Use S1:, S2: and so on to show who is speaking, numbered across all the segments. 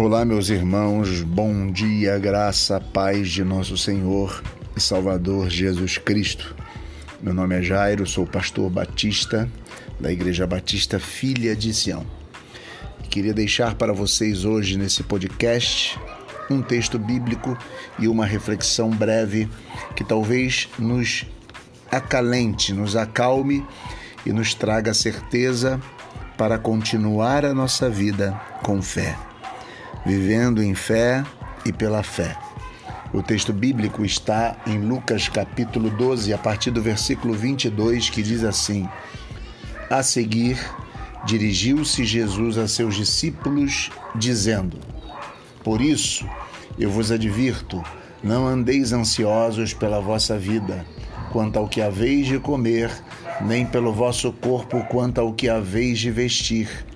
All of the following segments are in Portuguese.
S1: Olá, meus irmãos, bom dia, graça, paz de nosso Senhor e Salvador Jesus Cristo. Meu nome é Jairo, sou pastor batista da Igreja Batista Filha de Sião. Queria deixar para vocês hoje nesse podcast um texto bíblico e uma reflexão breve que talvez nos acalente, nos acalme e nos traga certeza para continuar a nossa vida com fé vivendo em fé e pela fé. O texto bíblico está em Lucas capítulo 12, a partir do versículo 22, que diz assim: A seguir, dirigiu-se Jesus a seus discípulos, dizendo: Por isso, eu vos advirto, não andeis ansiosos pela vossa vida, quanto ao que haveis de comer, nem pelo vosso corpo quanto ao que haveis de vestir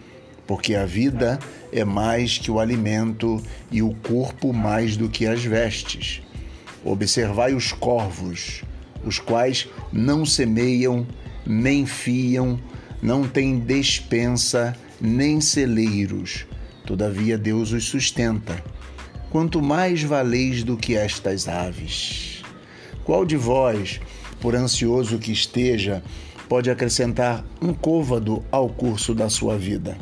S1: porque a vida é mais que o alimento e o corpo mais do que as vestes. Observai os corvos, os quais não semeiam, nem fiam, não têm despensa, nem celeiros. Todavia Deus os sustenta. Quanto mais valeis do que estas aves. Qual de vós, por ansioso que esteja, pode acrescentar um côvado ao curso da sua vida?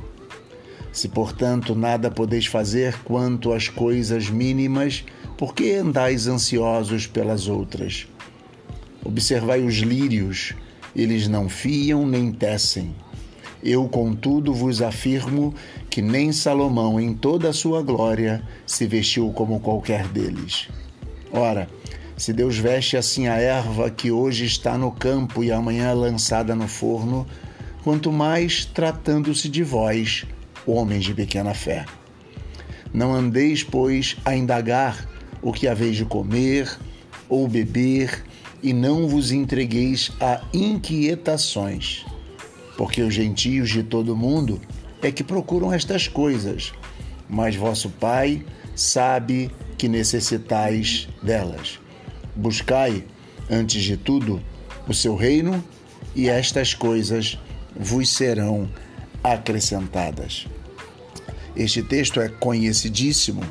S1: Se, portanto, nada podeis fazer quanto às coisas mínimas, por que andais ansiosos pelas outras? Observai os lírios, eles não fiam nem tecem. Eu, contudo, vos afirmo que nem Salomão, em toda a sua glória, se vestiu como qualquer deles. Ora, se Deus veste assim a erva que hoje está no campo e amanhã lançada no forno, quanto mais tratando-se de vós, homens de pequena fé. Não andeis, pois, a indagar o que haveis de comer ou beber, e não vos entregueis a inquietações, porque os gentios de todo mundo é que procuram estas coisas, mas vosso Pai sabe que necessitais delas. Buscai, antes de tudo, o seu reino, e estas coisas vos serão acrescentadas. Este texto é conhecidíssimo,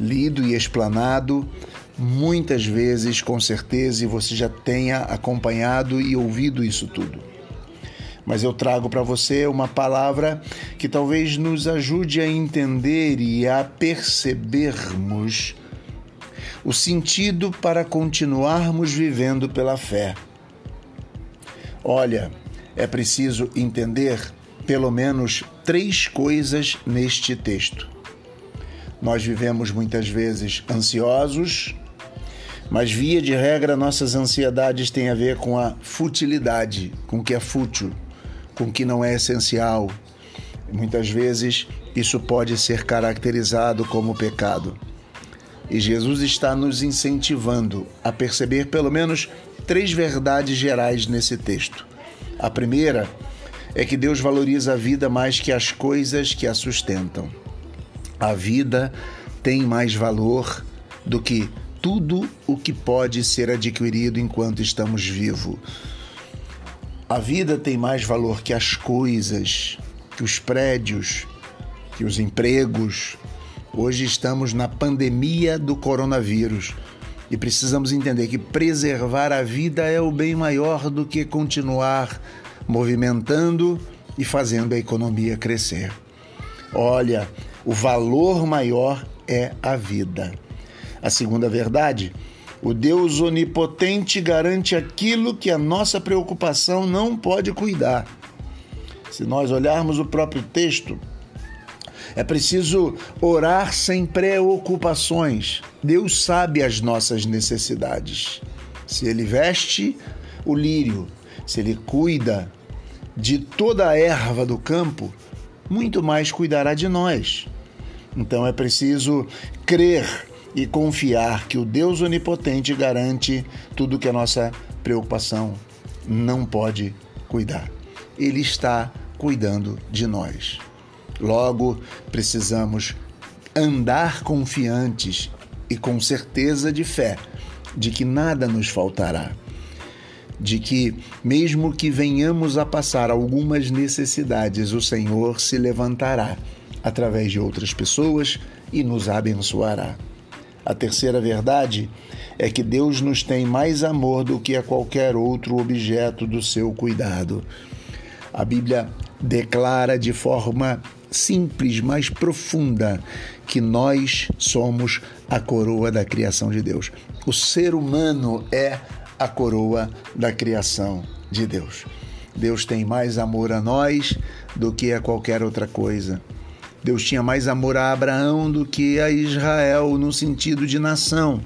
S1: lido e explanado muitas vezes, com certeza, e você já tenha acompanhado e ouvido isso tudo. Mas eu trago para você uma palavra que talvez nos ajude a entender e a percebermos o sentido para continuarmos vivendo pela fé. Olha, é preciso entender pelo menos três coisas neste texto. Nós vivemos muitas vezes ansiosos, mas via de regra nossas ansiedades têm a ver com a futilidade, com o que é fútil, com o que não é essencial. Muitas vezes isso pode ser caracterizado como pecado. E Jesus está nos incentivando a perceber pelo menos três verdades gerais nesse texto. A primeira é que Deus valoriza a vida mais que as coisas que a sustentam. A vida tem mais valor do que tudo o que pode ser adquirido enquanto estamos vivos. A vida tem mais valor que as coisas, que os prédios, que os empregos. Hoje estamos na pandemia do coronavírus e precisamos entender que preservar a vida é o bem maior do que continuar movimentando e fazendo a economia crescer. Olha, o valor maior é a vida. A segunda verdade, o Deus onipotente garante aquilo que a nossa preocupação não pode cuidar. Se nós olharmos o próprio texto, é preciso orar sem preocupações. Deus sabe as nossas necessidades. Se Ele veste o lírio, se Ele cuida de toda a erva do campo, muito mais cuidará de nós. Então é preciso crer e confiar que o Deus Onipotente garante tudo que a nossa preocupação não pode cuidar. Ele está cuidando de nós. Logo, precisamos andar confiantes e com certeza de fé de que nada nos faltará de que, mesmo que venhamos a passar algumas necessidades, o Senhor se levantará através de outras pessoas e nos abençoará. A terceira verdade é que Deus nos tem mais amor do que a qualquer outro objeto do seu cuidado. A Bíblia declara de forma simples, mas profunda, que nós somos a coroa da criação de Deus. O ser humano é a coroa da criação de Deus. Deus tem mais amor a nós do que a qualquer outra coisa. Deus tinha mais amor a Abraão do que a Israel no sentido de nação.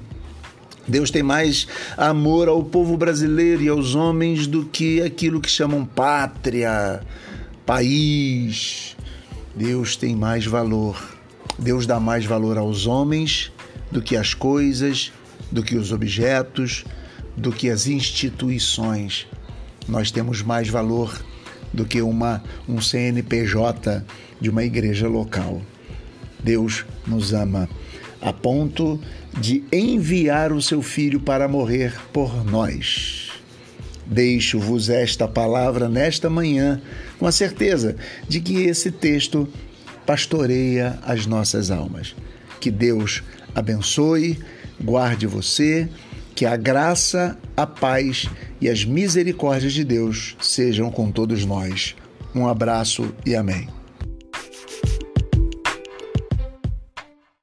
S1: Deus tem mais amor ao povo brasileiro e aos homens do que aquilo que chamam pátria, país. Deus tem mais valor. Deus dá mais valor aos homens do que as coisas, do que os objetos, do que as instituições. Nós temos mais valor do que uma, um CNPJ de uma igreja local. Deus nos ama a ponto de enviar o seu filho para morrer por nós. Deixo-vos esta palavra nesta manhã, com a certeza de que esse texto pastoreia as nossas almas. Que Deus abençoe, guarde você, que a graça, a paz e as misericórdias de Deus sejam com todos nós. Um abraço e amém.